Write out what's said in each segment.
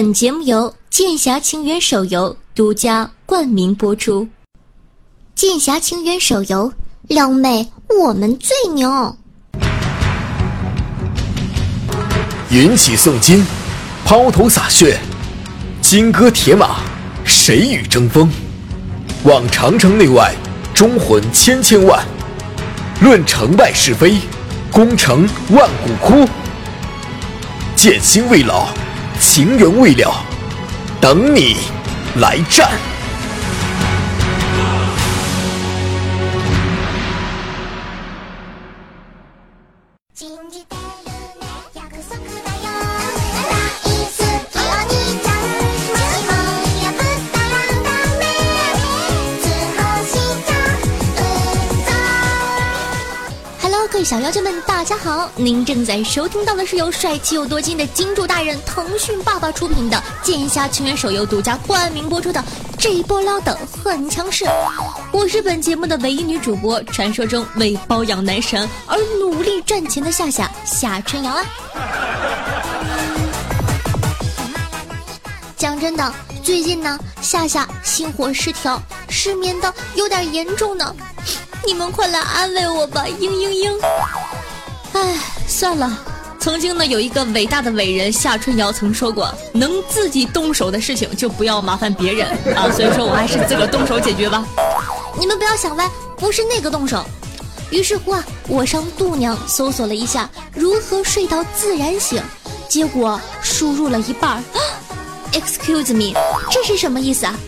本节目由《剑侠情缘》手游独家冠名播出，《剑侠情缘》手游，撩妹我们最牛。云起诵金，抛头洒血，金戈铁马，谁与争锋？望长城内外，忠魂千千万。论成败是非，功成万骨枯。剑心未老。情缘未了，等你来战。小妖精们，大家好！您正在收听到的是由帅气又多金的金主大人腾讯爸爸出品的《剑侠情缘》手游独家冠名播出的这一波撩的很强势。我是本节目的唯一女主播，传说中为包养男神而努力赚钱的夏夏夏春瑶啊！讲真的，最近呢，夏夏心火失调，失眠的有点严重呢。你们快来安慰我吧，嘤嘤嘤！哎，算了，曾经呢有一个伟大的伟人夏春瑶曾说过，能自己动手的事情就不要麻烦别人啊，所以说我还是自个动手解决吧。你们不要想歪，不是那个动手。于是乎啊，我上度娘搜索了一下如何睡到自然醒，结果输入了一半，excuse me，这是什么意思啊？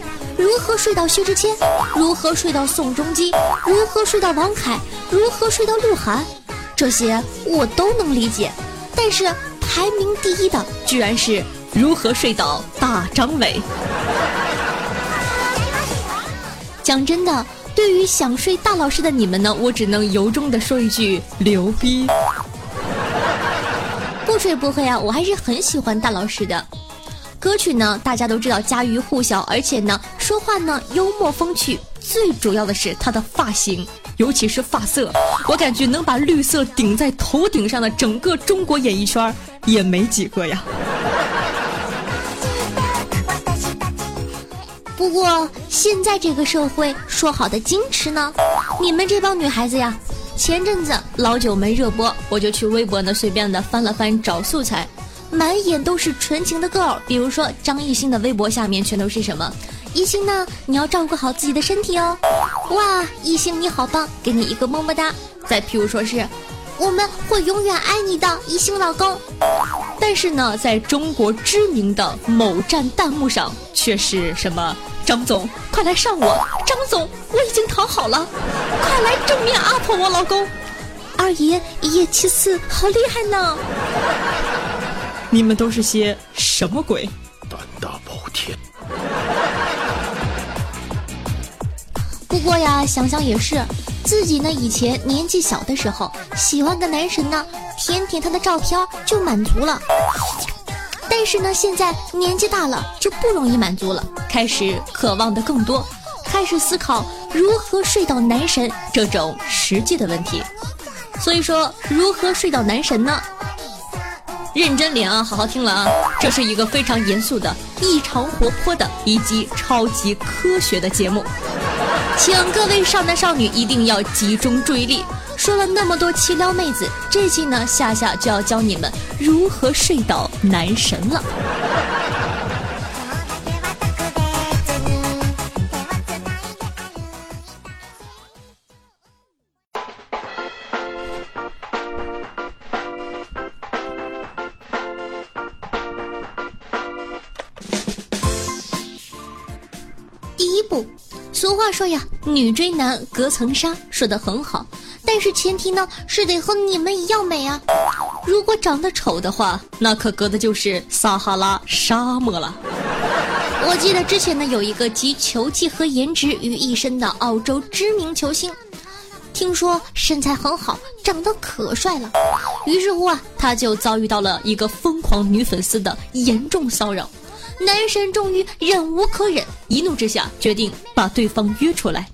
如何睡到薛之谦？如何睡到宋仲基？如何睡到王凯？如何睡到鹿晗？这些我都能理解，但是排名第一的居然是如何睡到大张伟。讲真的，对于想睡大老师的你们呢，我只能由衷的说一句牛逼。不吹不黑啊，我还是很喜欢大老师的。歌曲呢，大家都知道家喻户晓，而且呢，说话呢幽默风趣，最主要的是他的发型，尤其是发色，我感觉能把绿色顶在头顶上的整个中国演艺圈也没几个呀。不过现在这个社会说好的矜持呢，你们这帮女孩子呀，前阵子老九门热播，我就去微博呢随便的翻了翻找素材。满眼都是纯情的 girl，比如说张艺兴的微博下面全都是什么？艺兴呢？你要照顾好自己的身体哦。哇，艺兴你好棒，给你一个么么哒。再譬如说是，我们会永远爱你的艺兴老公。但是呢，在中国知名的某站弹幕上却是什么？张总，快来上我！张总，我已经躺好了，快来正面 up 我老公。二爷一夜七次，好厉害呢。你们都是些什么鬼？胆大包天。不过呀，想想也是，自己呢以前年纪小的时候，喜欢个男神呢，舔舔他的照片就满足了。但是呢，现在年纪大了，就不容易满足了，开始渴望的更多，开始思考如何睡到男神这种实际的问题。所以说，如何睡到男神呢？认真点啊，好好听了啊！这是一个非常严肃的、异常活泼的以及超级科学的节目，请各位少男少女一定要集中注意力。说了那么多奇撩妹子，这期呢，夏夏就要教你们如何睡倒男神了。说呀，女追男隔层纱，说的很好。但是前提呢，是得和你们一样美啊。如果长得丑的话，那可隔的就是撒哈拉沙漠了。我记得之前呢，有一个集球技和颜值于一身的澳洲知名球星，听说身材很好，长得可帅了。于是乎啊，他就遭遇到了一个疯狂女粉丝的严重骚扰。男神终于忍无可忍，一怒之下决定把对方约出来，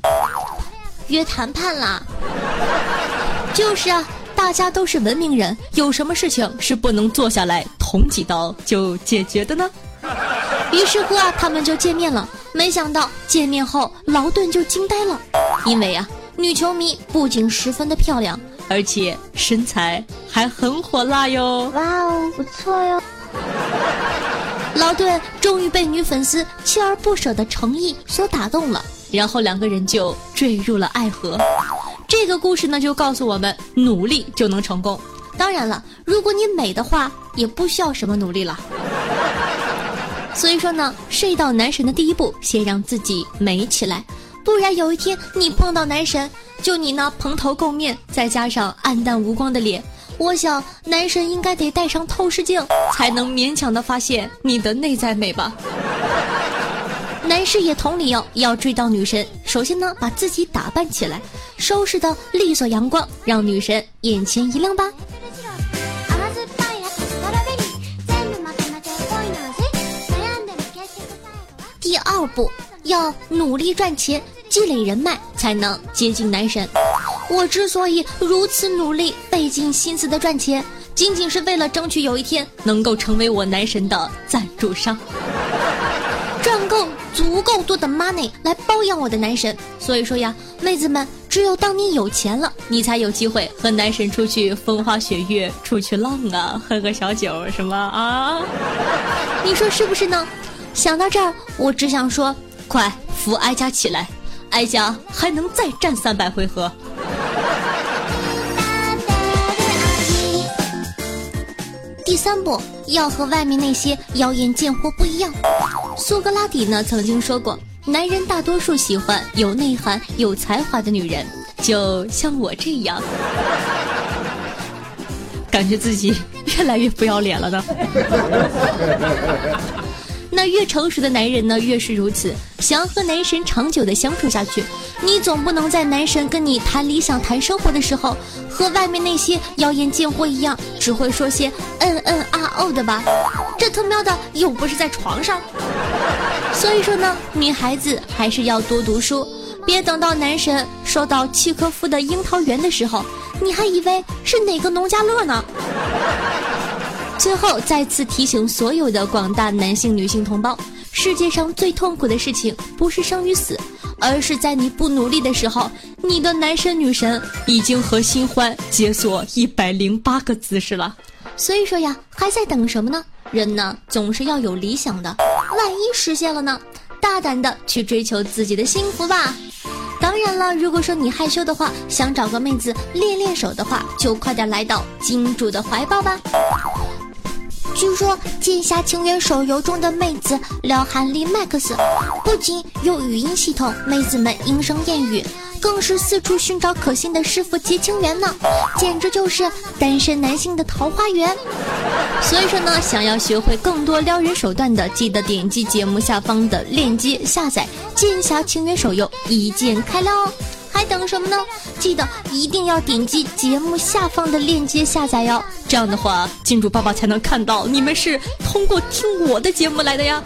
约谈判啦。就是啊，大家都是文明人，有什么事情是不能坐下来捅几刀就解决的呢？于是乎啊，他们就见面了。没想到见面后，劳顿就惊呆了，因为啊，女球迷不仅十分的漂亮，而且身材还很火辣哟。哇哦，不错哟。劳顿终于被女粉丝锲而不舍的诚意所打动了，然后两个人就坠入了爱河。这个故事呢，就告诉我们，努力就能成功。当然了，如果你美的话，也不需要什么努力了。所以说呢，睡到男神的第一步，先让自己美起来，不然有一天你碰到男神，就你那蓬头垢面，再加上暗淡无光的脸。我想，男神应该得戴上透视镜，才能勉强的发现你的内在美吧。男士也同理哦，要追到女神，首先呢，把自己打扮起来，收拾的利索阳光，让女神眼前一亮吧。第二步，要努力赚钱，积累人脉，才能接近男神。我之所以如此努力、费尽心思的赚钱，仅仅是为了争取有一天能够成为我男神的赞助商，赚够足够多的 money 来包养我的男神。所以说呀，妹子们，只有当你有钱了，你才有机会和男神出去风花雪月、出去浪啊，喝个小酒什么啊？你说是不是呢？想到这儿，我只想说，快扶哀家起来，哀家还能再战三百回合。第三步要和外面那些妖艳贱货不一样。苏格拉底呢曾经说过，男人大多数喜欢有内涵、有才华的女人，就像我这样，感觉自己越来越不要脸了呢。那越成熟的男人呢，越是如此。想要和男神长久的相处下去，你总不能在男神跟你谈理想、谈生活的时候，和外面那些妖艳贱货一样，只会说些嗯嗯啊哦的吧？这他喵的又不是在床上。所以说呢，女孩子还是要多读书，别等到男神收到契诃夫的樱桃园的时候，你还以为是哪个农家乐呢？最后再次提醒所有的广大男性、女性同胞：世界上最痛苦的事情不是生与死，而是在你不努力的时候，你的男神女神已经和新欢解锁一百零八个姿势了。所以说呀，还在等什么呢？人呢，总是要有理想的，万一实现了呢？大胆的去追求自己的幸福吧。当然了，如果说你害羞的话，想找个妹子练练手的话，就快点来到金主的怀抱吧。据说《剑侠情缘》手游中的妹子撩韩丽 Max，不仅有语音系统，妹子们莺声燕语，更是四处寻找可心的师傅结情缘呢，简直就是单身男性的桃花源。所以说呢，想要学会更多撩人手段的，记得点击节目下方的链接下载《剑侠情缘》手游，一键开撩。还等什么呢？记得一定要点击节目下方的链接下载哟，这样的话，金主爸爸才能看到你们是通过听我的节目来的呀。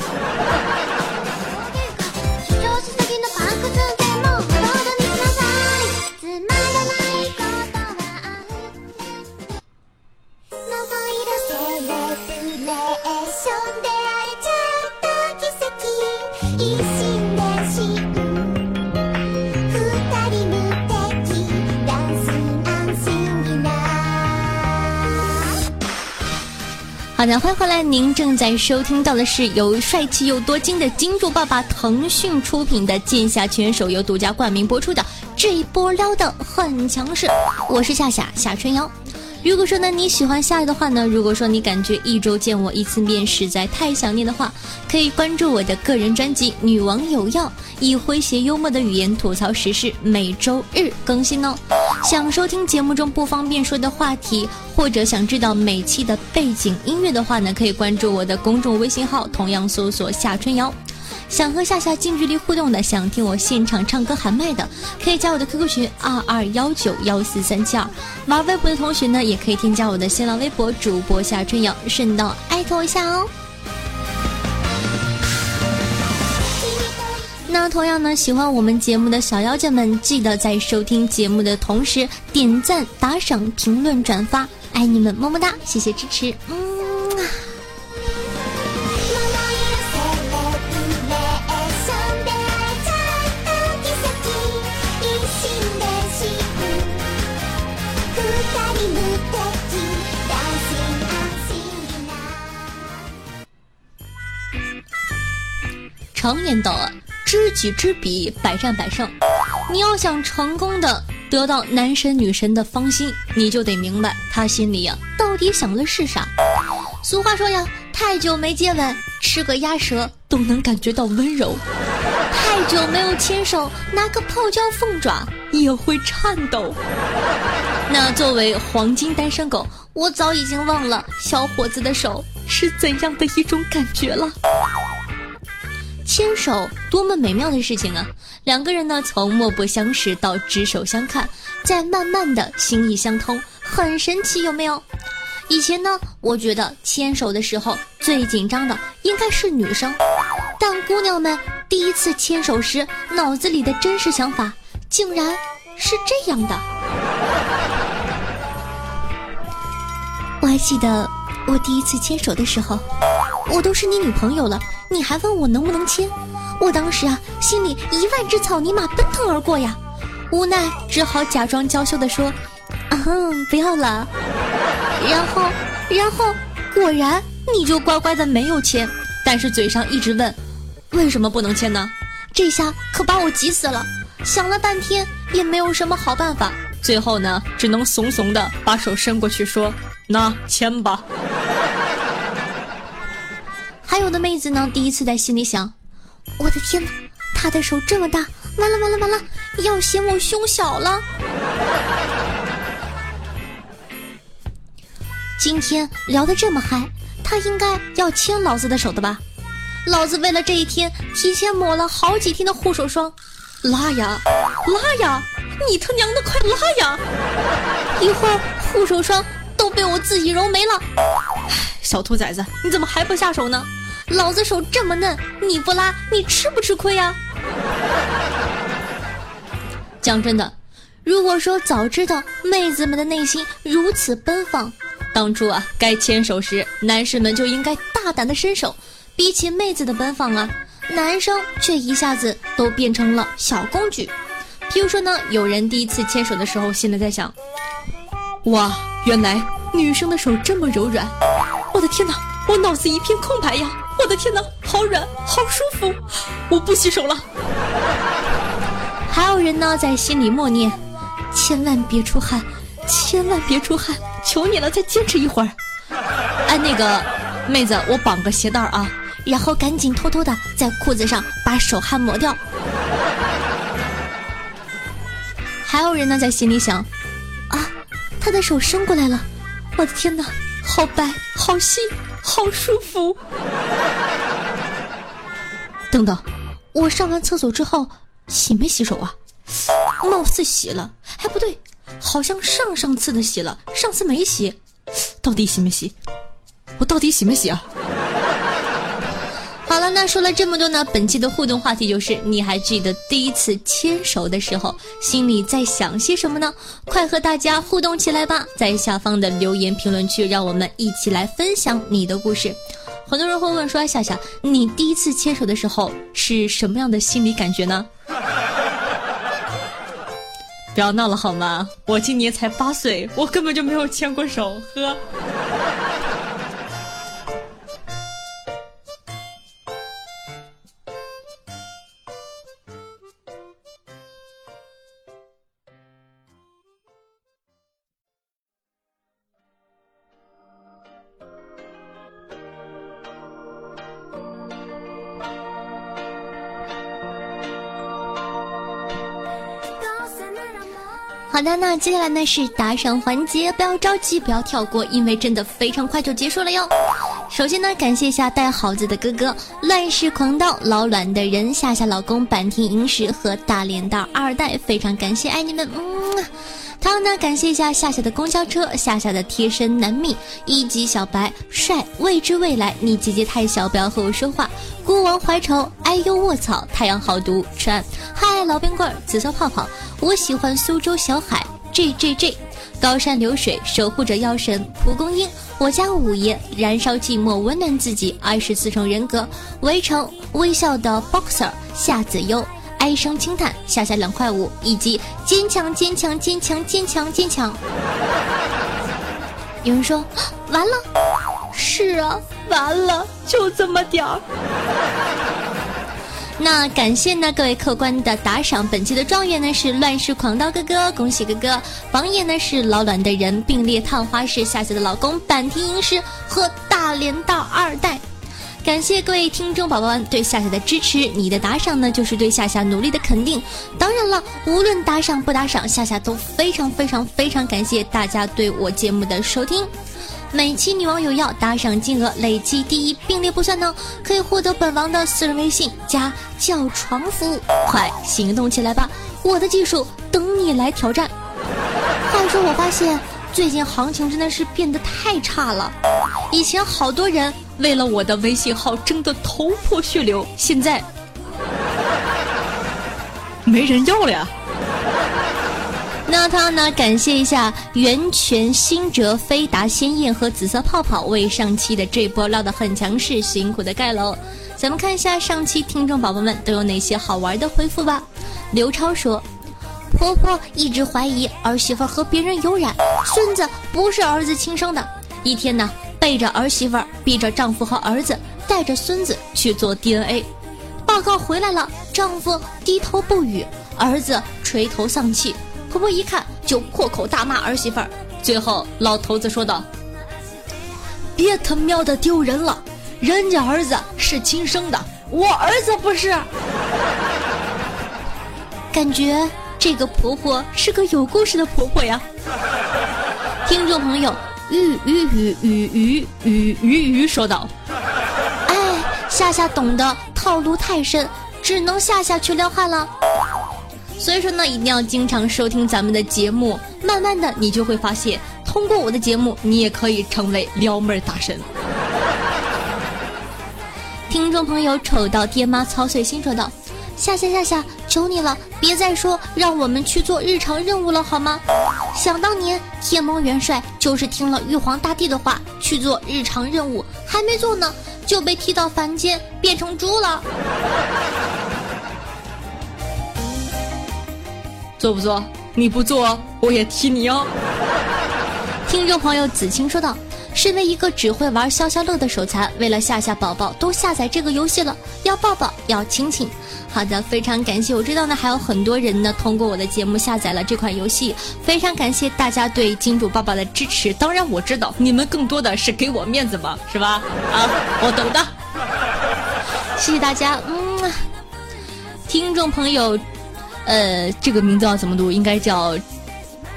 好的，欢迎回来！您正在收听到的是由帅气又多金的金主爸爸腾讯出品的《剑侠情缘》手游独家冠名播出的这一波撩的很强势，我是夏夏夏春瑶。如果说呢你喜欢夏的话呢，如果说你感觉一周见我一次面实在太想念的话，可以关注我的个人专辑《女王有药》，以诙谐幽默的语言吐槽时事，每周日更新哦。想收听节目中不方便说的话题，或者想知道每期的背景音乐的话呢，可以关注我的公众微信号，同样搜索夏春瑶。想和夏夏近距离互动的，想听我现场唱歌喊麦的，可以加我的 QQ 群二二幺九幺四三七二。玩微博的同学呢，也可以添加我的新浪微博主播夏春瑶，顺道艾特我一下哦。那同样呢，喜欢我们节目的小妖精们，记得在收听节目的同时点赞、打赏、评论、转发，爱你们么么哒，谢谢支持，嗯。常言道。知己知彼，百战百胜。你要想成功的得到男神女神的芳心，你就得明白他心里呀到底想的是啥。俗话说呀，太久没接吻，吃个鸭舌都能感觉到温柔；太久没有牵手，拿个泡椒凤爪也会颤抖。那作为黄金单身狗，我早已经忘了小伙子的手是怎样的一种感觉了。牵手多么美妙的事情啊！两个人呢，从默不相识到执手相看，再慢慢的心意相通，很神奇，有没有？以前呢，我觉得牵手的时候最紧张的应该是女生，但姑娘们第一次牵手时，脑子里的真实想法竟然是这样的。我还记得我第一次牵手的时候，我都是你女朋友了，你还问我能不能牵？我当时啊，心里一万只草泥马奔腾而过呀，无奈只好假装娇羞地说：“嗯，不要了。”然后，然后果然你就乖乖的没有牵，但是嘴上一直问：“为什么不能牵呢？”这下可把我急死了，想了半天也没有什么好办法，最后呢，只能怂怂的把手伸过去说：“那牵吧。”还有的妹子呢，第一次在心里想。我的天哪，他的手这么大，完了完了完了，要嫌我胸小了。今天聊得这么嗨，他应该要牵老子的手的吧？老子为了这一天，提前抹了好几天的护手霜，拉呀拉呀，你他娘的快拉呀！一会儿护手霜都被我自己揉没了。小兔崽子，你怎么还不下手呢？老子手这么嫩，你不拉，你吃不吃亏呀？讲真的，如果说早知道妹子们的内心如此奔放，当初啊，该牵手时，男士们就应该大胆的伸手。比起妹子的奔放啊，男生却一下子都变成了小公举。譬如说呢，有人第一次牵手的时候，心里在想：哇，原来女生的手这么柔软，我的天哪，我脑子一片空白呀！我的天哪，好软，好舒服，我不洗手了。还有人呢，在心里默念：千万别出汗，千万别出汗，求你了，再坚持一会儿。哎，那个妹子，我绑个鞋带啊，然后赶紧偷偷的在裤子上把手汗抹掉。还有人呢，在心里想：啊，他的手伸过来了，我的天哪，好白，好细。好舒服。等等，我上完厕所之后洗没洗手啊？貌似洗了，哎不对，好像上上次的洗了，上次没洗，到底洗没洗？我到底洗没洗啊？好了，那说了这么多呢，本期的互动话题就是：你还记得第一次牵手的时候，心里在想些什么呢？快和大家互动起来吧，在下方的留言评论区，让我们一起来分享你的故事。很多人会问说：夏夏，你第一次牵手的时候是什么样的心理感觉呢？不要闹了好吗？我今年才八岁，我根本就没有牵过手，呵。好的，那接下来呢是打赏环节，不要着急，不要跳过，因为真的非常快就结束了哟。首先呢，感谢一下带好字的哥哥，乱世狂刀老卵的人，夏夏老公，坂田银石和大连大二代，非常感谢，爱你们，嗯。同样呢，感谢一下夏夏的公交车，夏夏的贴身男蜜，一级小白帅，未知未来，你姐姐太小，不要和我说话。怀愁，哎呦卧槽，太阳好毒，川，嗨老冰棍，紫色泡泡，我喜欢苏州小海，J J J，高山流水，守护着妖神蒲公英，我家五爷，燃烧寂寞，温暖自己，二十四重人格，围城，微笑的 boxer，夏子悠。哀声轻叹，下下两块五，以及坚强坚强坚强坚强坚强。有人说完了，是啊，完了，就这么点儿。那感谢呢各位客官的打赏，本期的状元呢是乱世狂刀哥哥，恭喜哥哥！榜眼呢是老卵的人，并列探花是夏夏的老公，坂田银时和大连大二代。感谢各位听众宝宝们对夏夏的支持，你的打赏呢就是对夏夏努力的肯定。当然了，无论打赏不打赏，夏夏都非常非常非常感谢大家对我节目的收听。每期女网友要打赏金额累计第一并列不算呢，可以获得本王的私人微信加叫床服务，快行动起来吧！我的技术等你来挑战。话说我发现最近行情真的是变得太差了，以前好多人为了我的微信号争得头破血流，现在 没人要了呀。那他呢？感谢一下源泉新哲、飞达鲜艳和紫色泡泡为上期的这波唠得很强势，辛苦的盖楼。咱们看一下上期听众宝宝们都有哪些好玩的回复吧。刘超说：“婆婆一直怀疑儿媳妇和别人有染，孙子不是儿子亲生的。一天呢，背着儿媳妇儿，逼着丈夫和儿子带着孙子去做 DNA，报告回来了，丈夫低头不语，儿子垂头丧气。”婆婆一看就破口大骂儿媳妇儿，最后老头子说道：“别他喵的丢人了，人家儿子是亲生的，我儿子不是。”感觉这个婆婆是个有故事的婆婆呀。听众朋友，鱼鱼鱼鱼鱼鱼鱼鱼说道：“哎，夏夏懂得套路太深，只能夏夏去撩汉了。所以说呢，一定要经常收听咱们的节目，慢慢的你就会发现，通过我的节目，你也可以成为撩妹大神。”听众朋友丑到爹妈操碎心说道。夏夏夏夏，求你了，别再说让我们去做日常任务了好吗？想当年天猫元帅就是听了玉皇大帝的话去做日常任务，还没做呢，就被踢到凡间变成猪了。”做不做？你不做，我也踢你哦。听众朋友子清说道：“身为一个只会玩消消乐的手残，为了吓吓宝宝，都下载这个游戏了，要抱抱，要亲亲。”好的，非常感谢。我知道呢，还有很多人呢，通过我的节目下载了这款游戏。非常感谢大家对金主爸爸的支持。当然，我知道你们更多的是给我面子嘛，是吧？啊，我懂的。谢谢大家。嗯，听众朋友。呃，这个名字要怎么读？应该叫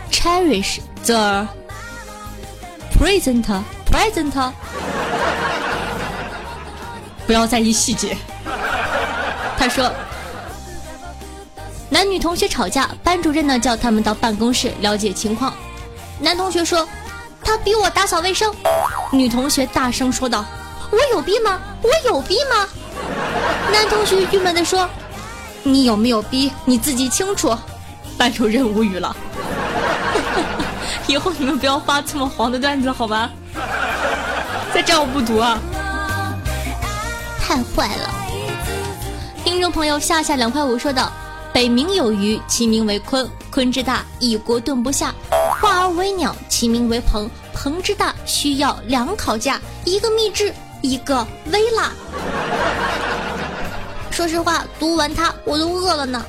Cherish the Present Present。不要在意细节。他说，男女同学吵架，班主任呢叫他们到办公室了解情况。男同学说，他逼我打扫卫生。女同学大声说道：“我有逼吗？我有逼吗？”男同学郁闷的说。你有没有逼你自己清楚？班主任无语了。以后你们不要发这么黄的段子好吧？再这样我不读啊！太坏了。听众朋友夏夏两块五说道：“北冥有鱼，其名为鲲，鲲之大，一锅炖不下；化而为鸟，其名为鹏，鹏之大，需要两烤架，一个秘制，一个微辣。”说实话，读完它我都饿了呢。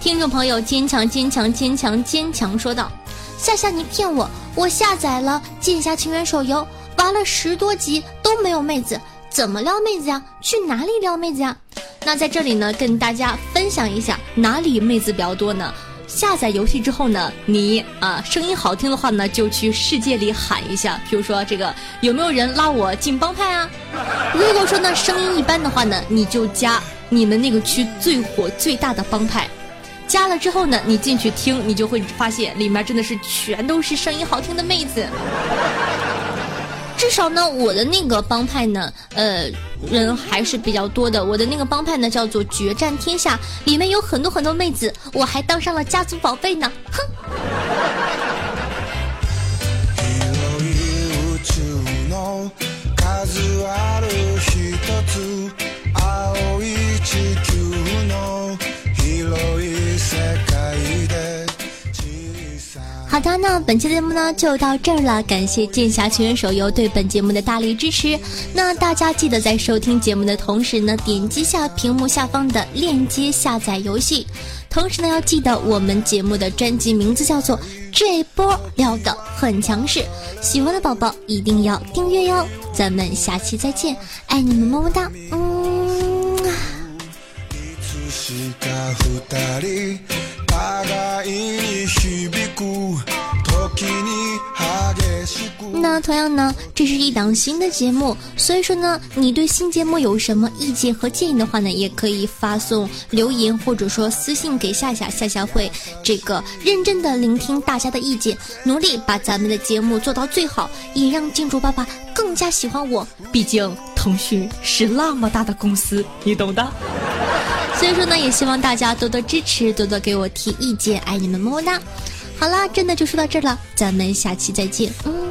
听众朋友，坚强坚强坚强坚强说道：“夏夏，你骗我！我下载了《剑侠情缘》手游，玩了十多集都没有妹子，怎么撩妹子呀？去哪里撩妹子呀？”那在这里呢，跟大家分享一下哪里妹子比较多呢？下载游戏之后呢，你啊声音好听的话呢，就去世界里喊一下，比如说这个有没有人拉我进帮派啊？如果说呢声音一般的话呢，你就加你们那个区最火最大的帮派，加了之后呢，你进去听，你就会发现里面真的是全都是声音好听的妹子。至少呢，我的那个帮派呢，呃，人还是比较多的。我的那个帮派呢，叫做决战天下，里面有很多很多妹子，我还当上了家族宝贝呢。哼。好的，那本期节目呢就到这儿了，感谢剑侠情缘手游对本节目的大力支持。那大家记得在收听节目的同时呢，点击下屏幕下方的链接下载游戏。同时呢，要记得我们节目的专辑名字叫做《这波撩的很强势》，喜欢的宝宝一定要订阅哟。咱们下期再见，爱你们么么哒，嗯。那同样呢，这是一档新的节目，所以说呢，你对新节目有什么意见和建议的话呢，也可以发送留言或者说私信给夏夏，夏夏会这个认真的聆听大家的意见，努力把咱们的节目做到最好，也让金主爸爸更加喜欢我。毕竟腾讯是那么大的公司，你懂的。所以说呢，也希望大家多多支持，多多给我提意见，爱你们么么哒。好啦，真的就说到这儿了，咱们下期再见。嗯。